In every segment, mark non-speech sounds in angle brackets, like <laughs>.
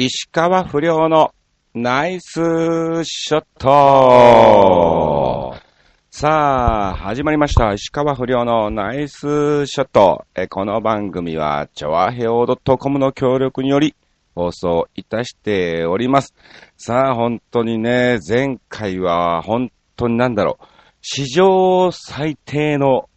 石川不良のナイスショットさあ、始まりました。石川不良のナイスショット。えこの番組は、チョアヘオ .com の協力により放送いたしております。さあ、本当にね、前回は本当になんだろう、史上最低の、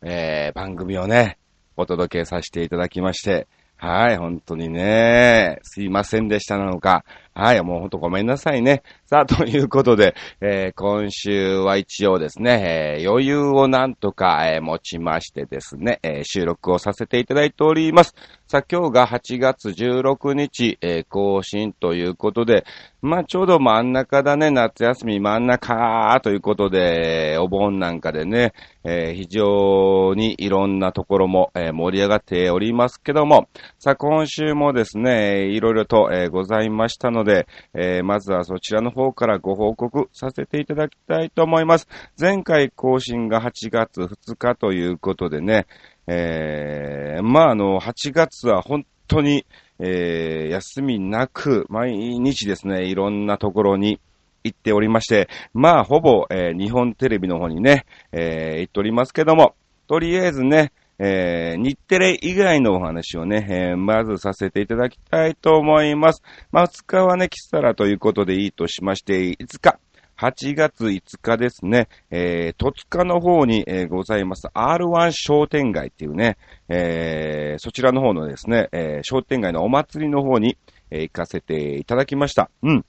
えー、番組をね、お届けさせていただきまして、はい、本当にね、すいませんでしたなのか。はい、もうほんとごめんなさいね。さあ、ということで、えー、今週は一応ですね、えー、余裕をなんとか、えー、持ちましてですね、え収録をさせていただいております。さあ、今日が8月16日、え更新ということで、まあ、ちょうど真ん中だね、夏休み真ん中ということで、お盆なんかでね、え非常にいろんなところも、え盛り上がっておりますけども、さあ、今週もですね、いろいろと、えございましたので、でえまずはそちらの方からご報告させていただきたいと思います。前回更新が8月2日ということでね、えー、まあ、あの、8月は本当に、えー、休みなく、毎日ですね、いろんなところに行っておりまして、まあ、ほぼ、えー、日本テレビの方にね、えー、行っておりますけども、とりあえずね、えー、日テレ以外のお話をね、えー、まずさせていただきたいと思います。まあ、2日はね、キサラということでいいとしまして、5日、8月5日ですね、えー、戸塚の方に、えー、ございます R1 商店街っていうね、えー、そちらの方のですね、えー、商店街のお祭りの方に、えー、行かせていただきました。うん。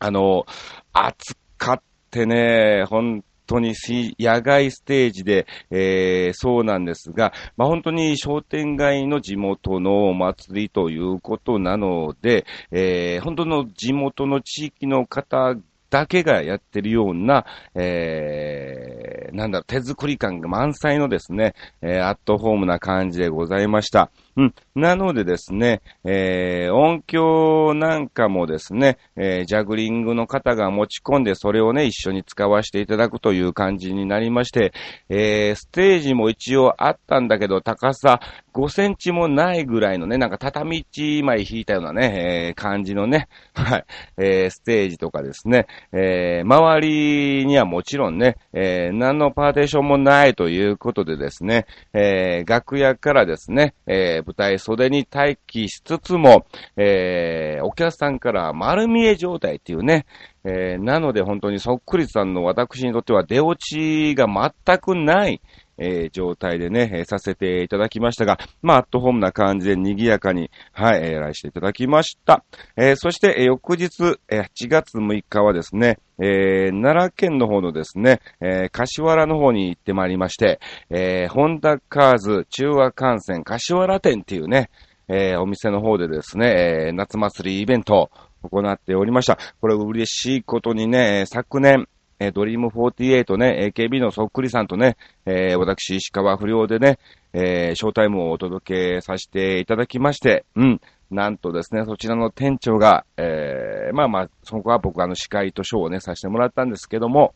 あの、暑かってね、本当に野外ステージで、えー、そうなんですが、まあ、本当に商店街の地元のお祭りということなので、えー、本当の地元の地域の方だけがやってるような、えー、なんだろ、手作り感が満載のですね、えー、アットホームな感じでございました。うん。なのでですね、えー、音響なんかもですね、えー、ジャグリングの方が持ち込んで、それをね、一緒に使わせていただくという感じになりまして、えー、ステージも一応あったんだけど、高さ5センチもないぐらいのね、なんか畳1枚引いたようなね、えー、感じのね、<laughs> はい、えー、ステージとかですね、えー、周りにはもちろんね、えー、何のパーテーションもないということでですね、えー、楽屋からですね、えー、舞台袖に待機しつつも、えー、お客さんから丸見え状態っていうね、えー、なので本当にそっくりさんの私にとっては出落ちが全くない、えー、状態でね、えー、させていただきましたが、まあ、アットホームな感じで賑やかに、はい、えー、来していただきました。えー、そして、えー、翌日、えー、8月6日はですね、えー、奈良県の方のですね、えー、柏原の方に行ってまいりまして、えー、ホンダカーズ中和幹線柏原店っていうね、えー、お店の方でですね、えー、夏祭りイベントを行っておりました。これ嬉しいことにね、昨年、えドリーム48ね、AKB のそっくりさんとね、えー、私、石川不良でね、えー、ショータイムをお届けさせていただきまして、うん。なんとですね、そちらの店長が、えー、まあまあ、そこは僕あの司会とショーをね、させてもらったんですけども、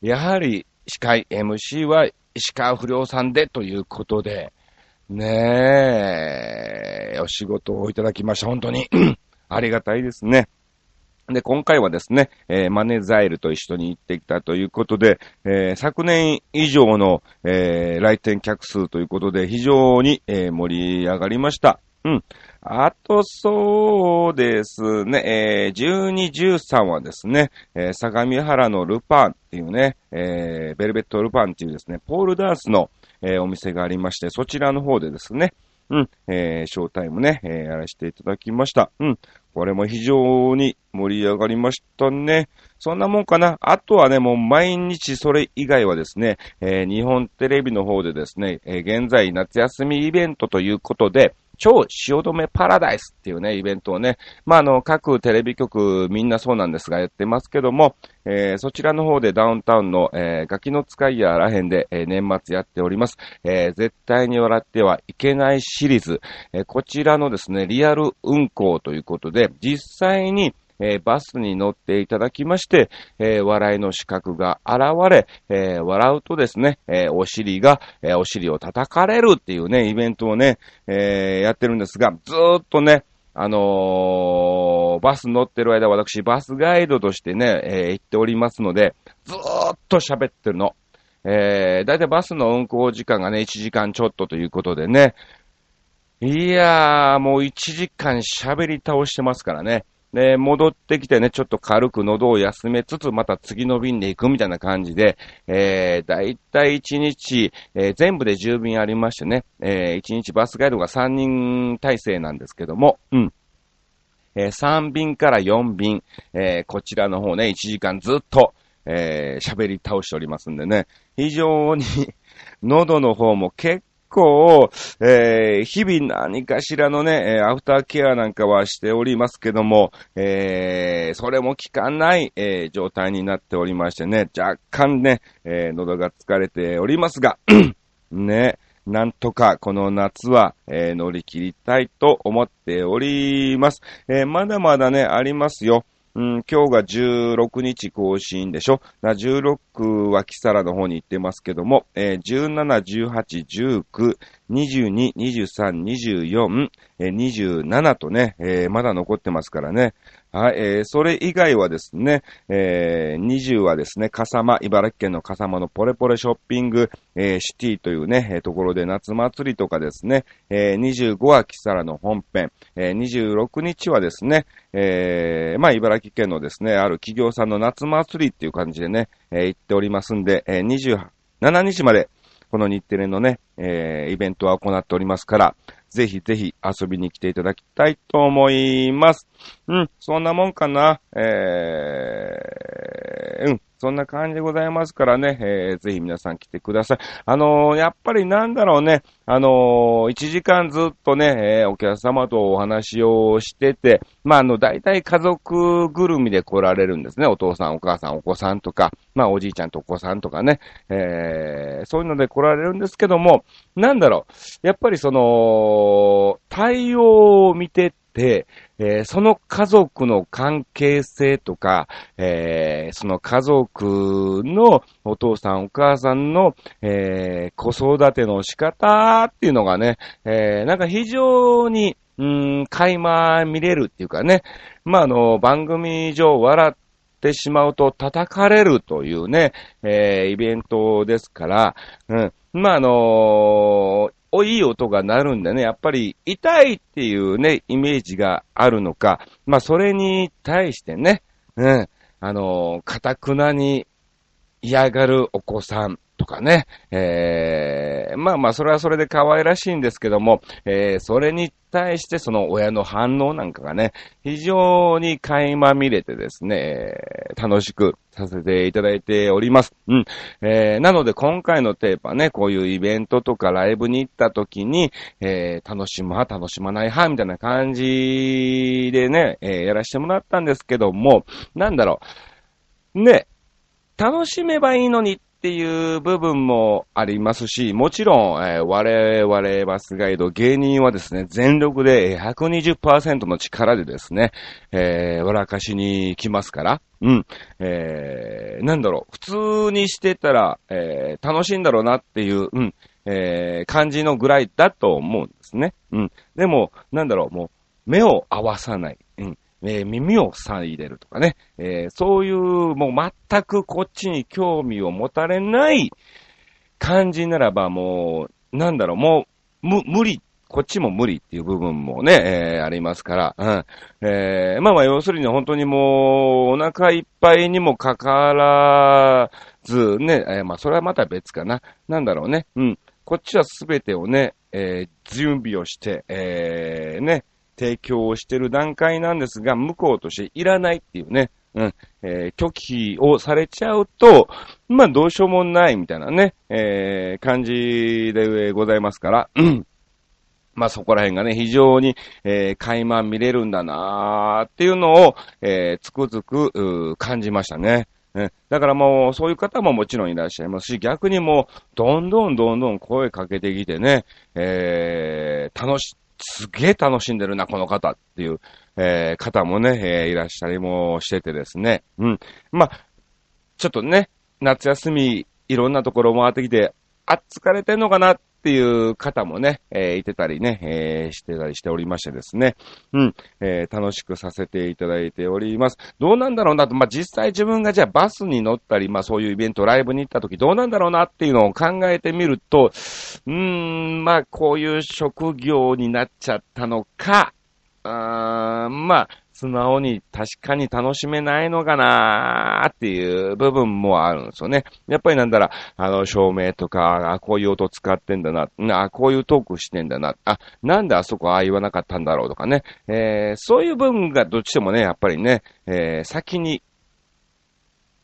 やはり司会、MC は石川不良さんでということで、ねえ、お仕事をいただきました。本当にありがたいですね。で、今回はですね、えー、マネザイルと一緒に行ってきたということで、えー、昨年以上の、えー、来店客数ということで、非常に、え盛り上がりました。うん。あと、そうですね、え12、13はですね、え相模原のルパンっていうね、えベルベットルパンっていうですね、ポールダンスの、えお店がありまして、そちらの方でですね、うん、えー、ショータイムね、えー、やらせていただきました。うん、これも非常に盛り上がりましたね。そんなもんかな。あとはね、もう毎日それ以外はですね、えー、日本テレビの方でですね、えー、現在夏休みイベントということで、超汐留パラダイスっていうね、イベントをね、まあ、あの、各テレビ局みんなそうなんですがやってますけども、えー、そちらの方でダウンタウンの、えー、ガキの使いやらへんで、えー、年末やっております。え、絶対に笑ってはいけないシリーズ、え、こちらのですね、リアル運行ということで、実際に、えー、バスに乗っていただきまして、えー、笑いの資格が現れ、えー、笑うとですね、えお尻が、えお尻を叩かれるっていうね、イベントをね、えやってるんですが、ずーっとね、あのー、バス乗ってる間、私、バスガイドとしてね、え、行っておりますので、ずーっと喋ってるの。えー、だいたいバスの運行時間がね、1時間ちょっとということでね。いやー、もう1時間喋り倒してますからね。で、戻ってきてね、ちょっと軽く喉を休めつつ、また次の便で行くみたいな感じで、えー、だいたい1日、えー、全部で10便ありましてね、えー、1日バスガイドが3人体制なんですけども、うん。えー、3便から4便、えー、こちらの方ね、1時間ずっと、えー、喋り倒しておりますんでね、非常に <laughs> 喉の方も結構、えー、日々何かしらのね、アフターケアなんかはしておりますけども、えー、それも効かない、えー、状態になっておりましてね、若干ね、えー、喉が疲れておりますが、<clears throat> ね、なんとかこの夏は、えー、乗り切りたいと思っております。えー、まだまだね、ありますよ。うん、今日が16日更新でしょ？16はキサラの方に行ってますけども、えー、17、18、19、22、23、24、えー、27とね、えー、まだ残ってますからね。はい、えー、それ以外はですね、えー、20はですね、笠間、茨城県の笠間のポレポレショッピング、えー、シティというね、えー、ところで夏祭りとかですね、えー、25は木更の本編、えー、26日はですね、えー、まあ、茨城県のですね、ある企業さんの夏祭りっていう感じでね、えー、行っておりますんで、えー、27日まで、この日テレのね、えー、イベントは行っておりますから、ぜひぜひ遊びに来ていただきたいと思います。うん、そんなもんかな。えー、うん、そんな感じでございますからね、えー、ぜひ皆さん来てください。あのー、やっぱりなんだろうね、あのー、1時間ずっとね、えー、お客様とお話をしてて、まあ、あの、大体家族ぐるみで来られるんですね。お父さん、お母さん、お子さんとか、まあ、おじいちゃんとお子さんとかね、えー、そういうので来られるんですけども、なんだろう、やっぱりその、対応を見てて、えー、その家族の関係性とか、えー、その家族のお父さんお母さんの、えー、子育ての仕方っていうのがね、えなんか非常に、うん、垣間見れるっていうかね、まあ、あの、番組上笑ってしまうと叩かれるというね、えイベントですから、うん、まあ、あのおいい音が鳴るんでね、やっぱり痛いっていうね、イメージがあるのか、まあそれに対してね、うん、あの、かたくなに嫌がるお子さん。とかね、えー、まあまあそれはそれで可愛らしいんですけども、えー、それに対してその親の反応なんかがね、非常に垣間見れてですね、楽しくさせていただいております。うん。えー、なので今回のテーマね、こういうイベントとかライブに行った時に、えー、楽しむ派、楽しまない派、みたいな感じでね、えー、やらせてもらったんですけども、なんだろう。ね、楽しめばいいのにっっていう部分もありますし、もちろん、えー、我々バスガイド芸人はですね、全力で120%の力でですね、えー、笑かしに来ますから、うん、えー、なんだろう、普通にしてたら、えー、楽しいんだろうなっていう、うん、えー、感じのぐらいだと思うんですね。うん。でも、なんだろう、もう、目を合わさない。えー、耳を塞いでるとかね、えー、そういう、もう全くこっちに興味を持たれない感じならば、もう、なんだろう、もう、む、無理、こっちも無理っていう部分もね、えー、ありますから、うん。え、まあまあ、要するに本当にもう、お腹いっぱいにもかかわらず、ね、え、まあ、それはまた別かな。なんだろうね、うん。こっちはすべてをね、え、準備をして、え、ね、提供をしてる段階なんですが、向こうとしていらないっていうね、うん、えー、拒否をされちゃうと、まあ、どうしようもないみたいなね、えー、感じでございますから、うん。まあ、そこら辺がね、非常に、えー、垣間見れるんだなーっていうのを、えー、つくづく、感じましたね。ね、だからもう、そういう方ももちろんいらっしゃいますし、逆にもう、どんどんどんどん声かけてきてね、えー、楽し、すげえ楽しんでるな、この方っていう、えー、方もね、えー、いらっしゃりもしててですね。うん。まあ、ちょっとね、夏休み、いろんなところ回ってきて、あ、疲れてんのかなっていう方もね、えー、いてたりね、えー、してたりしておりましてですね。うん、えー、楽しくさせていただいております。どうなんだろうなと、まあ、実際自分がじゃあバスに乗ったり、まあ、そういうイベント、ライブに行った時どうなんだろうなっていうのを考えてみると、うーん、まあ、こういう職業になっちゃったのか、あまあ、素直に確かに楽しめないのかなーっていう部分もあるんですよね。やっぱりなんだら、あの、照明とか、あ、こういう音使ってんだな、あ、こういうトークしてんだな、あ、なんであそこああ言わなかったんだろうとかね。えー、そういう部分がどっちでもね、やっぱりね、えー、先に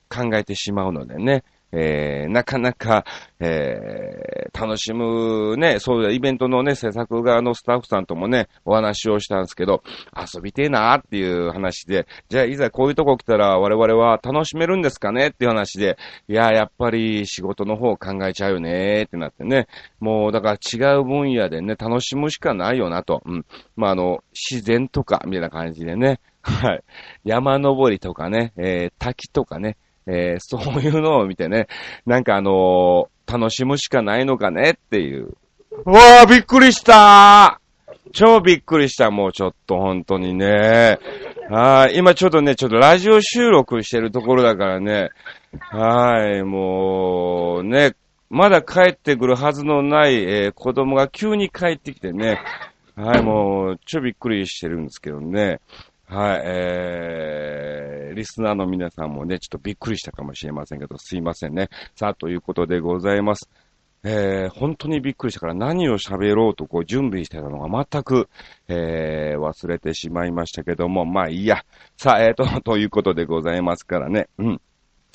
考えてしまうのでね。えー、なかなか、えー、楽しむね、そういうイベントのね、制作側のスタッフさんともね、お話をしたんですけど、遊びてえなーっていう話で、じゃあいざこういうとこ来たら我々は楽しめるんですかね？っていう話で、いや、やっぱり仕事の方考えちゃうよねーってなってね、もうだから違う分野でね、楽しむしかないよなと。うん。まあ、あの、自然とか、みたいな感じでね、はい。山登りとかね、えー、滝とかね、えー、そういうのを見てね、なんかあのー、楽しむしかないのかねっていう。うわー、びっくりした超びっくりした、もうちょっと本当にね。はい。今ちょっとね、ちょっとラジオ収録してるところだからね。はい。もう、ね、まだ帰ってくるはずのない、えー、子供が急に帰ってきてね。はい、もう、ちょびっくりしてるんですけどね。はい、えー、リスナーの皆さんもね、ちょっとびっくりしたかもしれませんけど、すいませんね。さあ、ということでございます。えー、本当にびっくりしたから何を喋ろうとこう準備してたのが全く、えー、忘れてしまいましたけども、まあいいや。さあ、えーと、ということでございますからね。うん。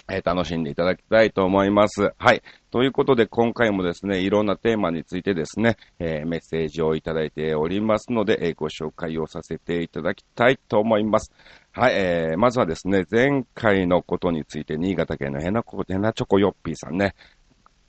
え、楽しんでいただきたいと思います。はい。ということで、今回もですね、いろんなテーマについてですね、えー、メッセージをいただいておりますので、えー、ご紹介をさせていただきたいと思います。はい、えー、まずはですね、前回のことについて、新潟県のヘナコ、ヘナチョコヨッピーさんね。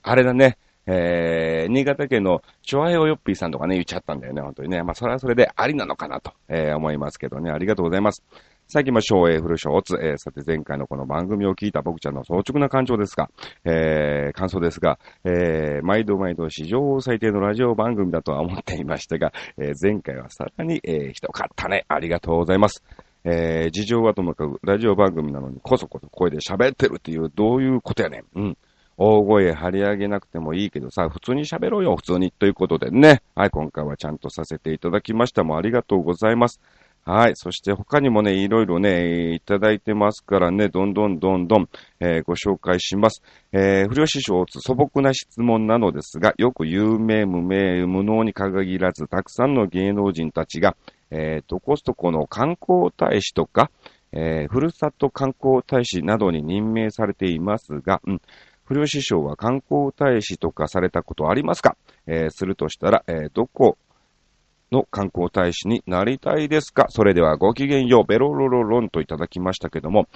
あれだね、えー、新潟県のチョアヘオヨッピーさんとかね、言っちゃったんだよね、本当にね。まあ、それはそれでありなのかなと、えー、思いますけどね。ありがとうございます。さあ行きましょう。えー、フルショーツ。えー、さて前回のこの番組を聞いた僕ちゃんの率直な感情ですが、えー、感想ですが、えー、毎度毎度史上最低のラジオ番組だとは思っていましたが、えー、前回はさらに、えー、ひどかったね。ありがとうございます。えー、事情はともかく、ラジオ番組なのにこそこそ声で喋ってるっていう、どういうことやねん。うん。大声張り上げなくてもいいけどさ、普通に喋ろうよ、普通に。ということでね。はい、今回はちゃんとさせていただきましたもありがとうございます。はい。そして他にもね、いろいろね、いただいてますからね、どんどんどんどん、えー、ご紹介します。えー、不良師匠素朴な質問なのですが、よく有名、無名、無能に限らず、たくさんの芸能人たちが、えー、とこすとこの観光大使とか、えー、ふるさと観光大使などに任命されていますが、うん、不良師匠は観光大使とかされたことありますか、えー、するとしたら、えー、どこの観光大使になりたいですか？それではごきげんよう、ベロロロロンといただきましたけども、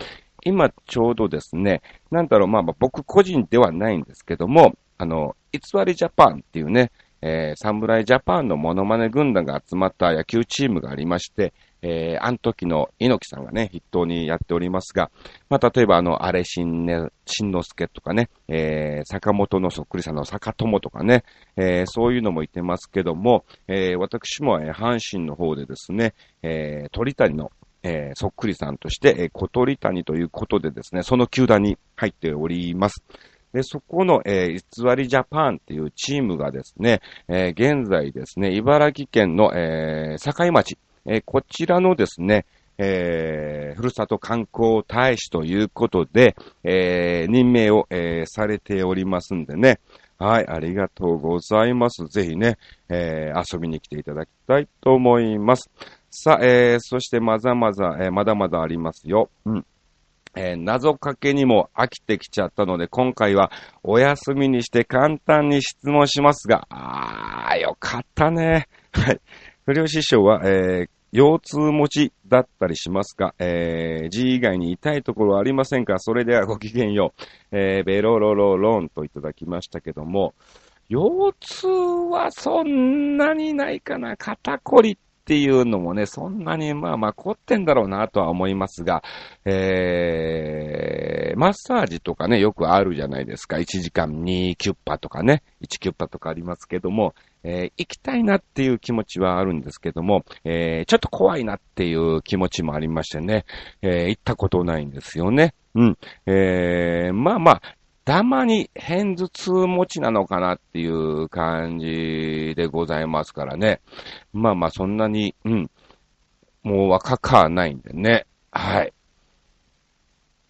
今ちょうどですね、なんだろう、まあまあ僕個人ではないんですけども、あの、偽りジャパンっていうね、えー、サムライジャパンのモノマネ軍団が集まった野球チームがありまして、えー、あの時の猪木さんがね、筆頭にやっておりますが、まあ、例えばあの、あれしんね、しんのすけとかね、えー、坂本のそっくりさんの坂友とかね、えー、そういうのもいてますけども、えー、私も、えー、阪神の方でですね、えー、鳥谷の、えー、そっくりさんとして、えー、小鳥谷ということでですね、その球団に入っております。で、そこの、えー、偽りジャパンっていうチームがですね、えー、現在ですね、茨城県の、えー、境町、えー、こちらのですね、えー、ふるさと観光大使ということで、えー、任命を、えー、されておりますんでね。はい、ありがとうございます。ぜひね、えー、遊びに来ていただきたいと思います。さあ、えー、そしてまざまざ、えー、まだまだありますよ。うん。えー、謎かけにも飽きてきちゃったので、今回はお休みにして簡単に質問しますが、あー、よかったね。はい。不良師匠は、えー、腰痛持ちだったりしますか？えー、G 以外に痛いところありませんか？それではごきげんよう。えー、ベロロロロンといただきましたけども、腰痛はそんなにないかな肩こりっていうのもね、そんなにまあまあ凝ってんだろうなとは思いますが、えー、マッサージとかね、よくあるじゃないですか。1時間2キュッパとかね、1キュッパとかありますけども、えー、行きたいなっていう気持ちはあるんですけども、えー、ちょっと怖いなっていう気持ちもありましてね、えー、行ったことないんですよね。うん。えー、まあまあ、たまに偏頭痛持ちなのかなっていう感じでございますからね。まあまあ、そんなに、うん。もう若かはないんでね。はい。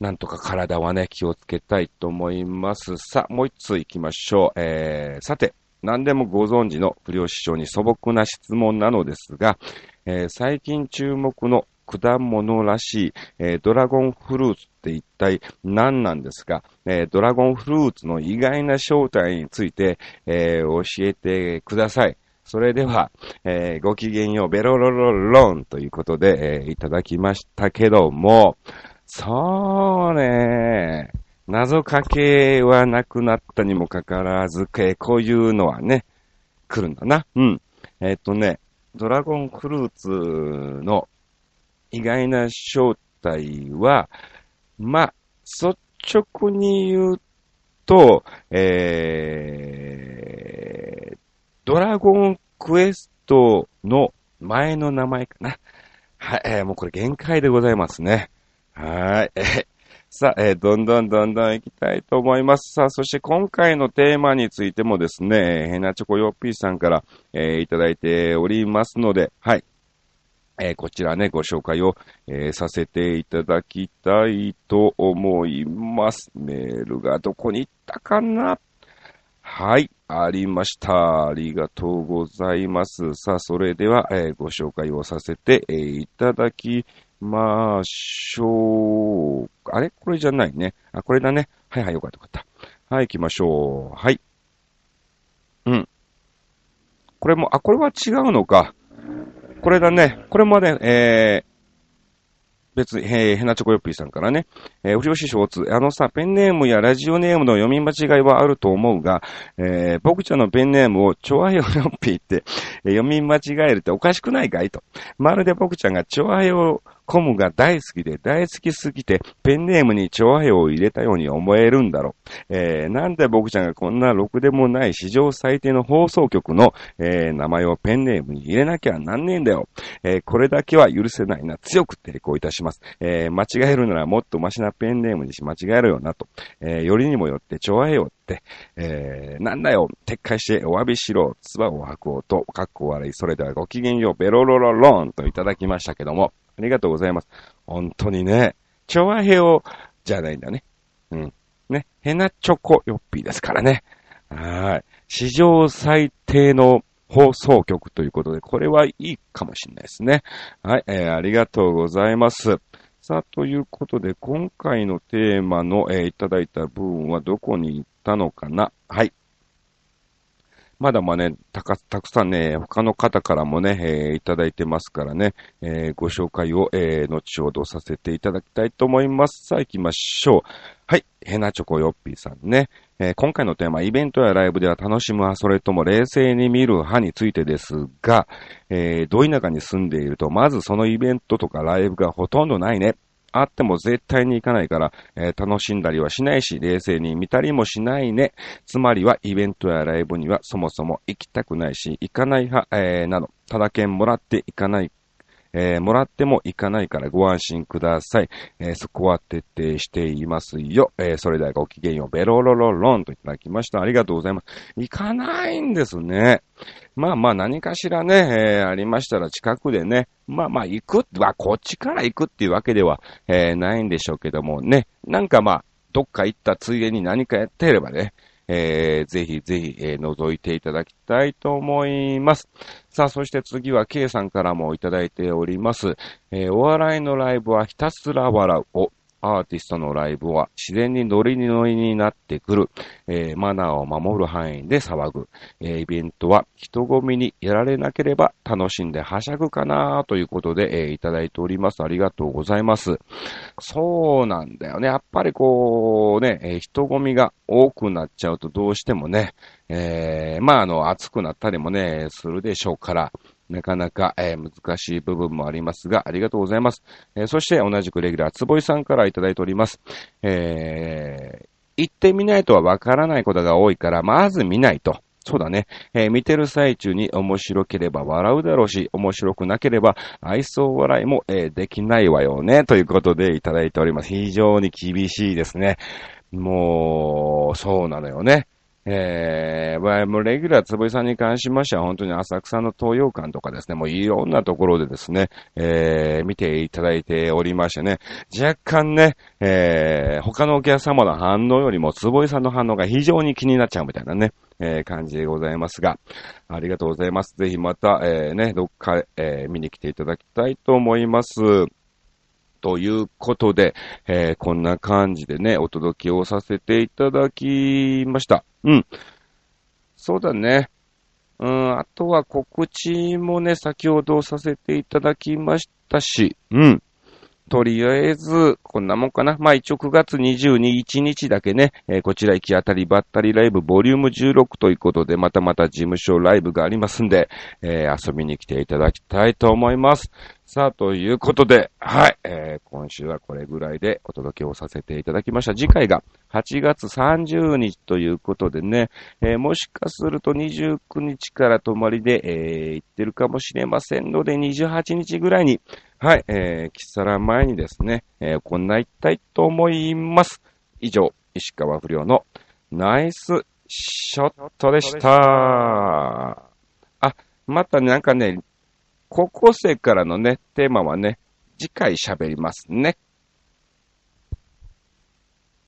なんとか体はね、気をつけたいと思います。さあ、もう一つ行きましょう。えー、さて、何でもご存知の不良師匠に素朴な質問なのですが、えー、最近注目の果物らしい、え、ドラゴンフルーツって一体何なんですか、え、ドラゴンフルーツの意外な正体について、え、教えてください。それでは、えー、ごきげんよう、ベロロロロンということで、えー、いただきましたけども、そうね、謎かけはなくなったにもかかわらず、えこういうのはね、来るんだな。うん。えっ、とね、ドラゴンフルーツの意外な正体は、まあ、率直に言うと、えー、ドラゴンクエストの前の名前かな。はい、えー、もうこれ限界でございますね。はい。えー、さあ、えー、どんどんどんどん行きたいと思います。さあ、そして今回のテーマについてもですね、ヘナチョコヨッピーさんから、えー、いただいておりますので、はい。えー、こちらね、ご紹介を、えー、させていただきたいと思います。メールがどこに行ったかな？はい、ありました。ありがとうございます。さあ、それでは、えー、ご紹介をさせて、えいただきましょう。あれ？これじゃないね。あ、これだね。はいはい、よかったよかった。はい、行きましょう。はい。うん。これも、あ、これは違うのか。これだね。これもね、え別に、えー、ヘナチョコヨッピーさんからね、えー、不良師匠つ、あのさ、ペンネームやラジオネームの読み間違いはあると思うが、えー、僕ちゃんのペンネームをチョアヘヨヨッピーって、え、読み間違えるっておかしくないかいと。まるで僕ちゃんがチョアヘヨコムが大好きで大好きすぎて、ペンネームに調和兵を入れたように思えるんだろう。えー、なんで僕ちゃんがこんなろくでもない史上最低の放送局の、えー、名前をペンネームに入れなきゃなんねえんだよ。えー、これだけは許せないな。強く抵抗いたします。えー、間違えるならもっとマシなペンネームにし間違えろよなと。えー、よりにもよって調和兵をって、えー、なんだよ、撤回してお詫びしろ、唾を吐こうと、かっこ悪い。それではごきげんよう、ベロロロロンといただきましたけども、ありがとうございます。本当にね、チョアヘオじゃないんだね。うん。ね、ヘナチョコヨッピーですからね。はい。史上最低の放送局ということで、これはいいかもしれないですね。はい、えー、ありがとうございます。さあ、ということで、今回のテーマの、えー、いただいた部分はどこに行ったのかなはい。まだまね、たか、たくさんね、他の方からもね、えー、いただいてますからね、えー、ご紹介を、えー、後ほどさせていただきたいと思います。さあ行きましょう。はい、ヘナチョコヨッピーさんね。えー、今回のテーマ、イベントやライブでは楽しむ派、それとも冷静に見る派についてですが、えー、ど田舎に住んでいると、まずそのイベントとかライブがほとんどないね。あっても絶対に行かないから、えー、楽しんだりはしないし、冷静に見たりもしないね。つまりはイベントやライブにはそもそも行きたくないし、行かない派、えー、など、ただけんもらって行かないえー、もらってもいかないからご安心ください。えー、そこは徹底していますよ。えー、それではごきげんよう。ベロロロロンといただきました。ありがとうございます。行かないんですね。まあまあ何かしらね、えー、ありましたら近くでね、まあまあ行く、はこっちから行くっていうわけでは、えー、ないんでしょうけどもね、なんかまあ、どっか行ったついでに何かやってればね、えー、ぜひぜひ、えー、覗いていただきたいと思います。さあ、そして次は K さんからもいただいております。えー、お笑いのライブはひたすら笑うおアーティストのライブは自然にノリにノリになってくる、えー、マナーを守る範囲で騒ぐ、えー、イベントは人混みにやられなければ楽しんではしゃぐかなということで、えー、いただいております。ありがとうございます。そうなんだよね。やっぱりこうね、え人混みが多くなっちゃうとどうしてもね、えまああの暑くなったりもね、するでしょうから、なかなか、えー、難しい部分もありますが、ありがとうございます。えー、そして同じくレギュラー、つぼいさんからいただいております。えー、行ってみないとはわからないことが多いから、まず見ないと。そうだね。えー、見てる最中に面白ければ笑うだろうし、面白くなければ愛想笑いも、えー、できないわよね。ということでいただいております。非常に厳しいですね。もう、そうなのよね。えー、もうレギュラーつぶいさんに関しましては、本当に浅草の東洋館とかですね、もういろんなところでですね、えー、見ていただいておりましてね、若干ね、えー、他のお客様の反応よりも、つぼいさんの反応が非常に気になっちゃうみたいなね、えー、感じでございますが、ありがとうございます。ぜひまた、えー、ね、どっか、えー、見に来ていただきたいと思います。ということで、えー、こんな感じでね、お届けをさせていただきました。うん。そうだね。うん、あとは告知もね、先ほどさせていただきましたし、うん。とりあえず、こんなもんかな。まあ一応9月22日だけね、えー、こちら行き当たりばったりライブボリューム16ということで、またまた事務所ライブがありますんで、えー、遊びに来ていただきたいと思います。さあ、ということで、はい、えー、今週はこれぐらいでお届けをさせていただきました。次回が8月30日ということでね、えー、もしかすると29日から泊まりで、えー、行ってるかもしれませんので、28日ぐらいに、はい、えー、キサラ前にですね、えー、行いたいと思います。以上、石川不良のナイスショットでした。あ、またなんかね、高校生からのね、テーマはね、次回喋りますね。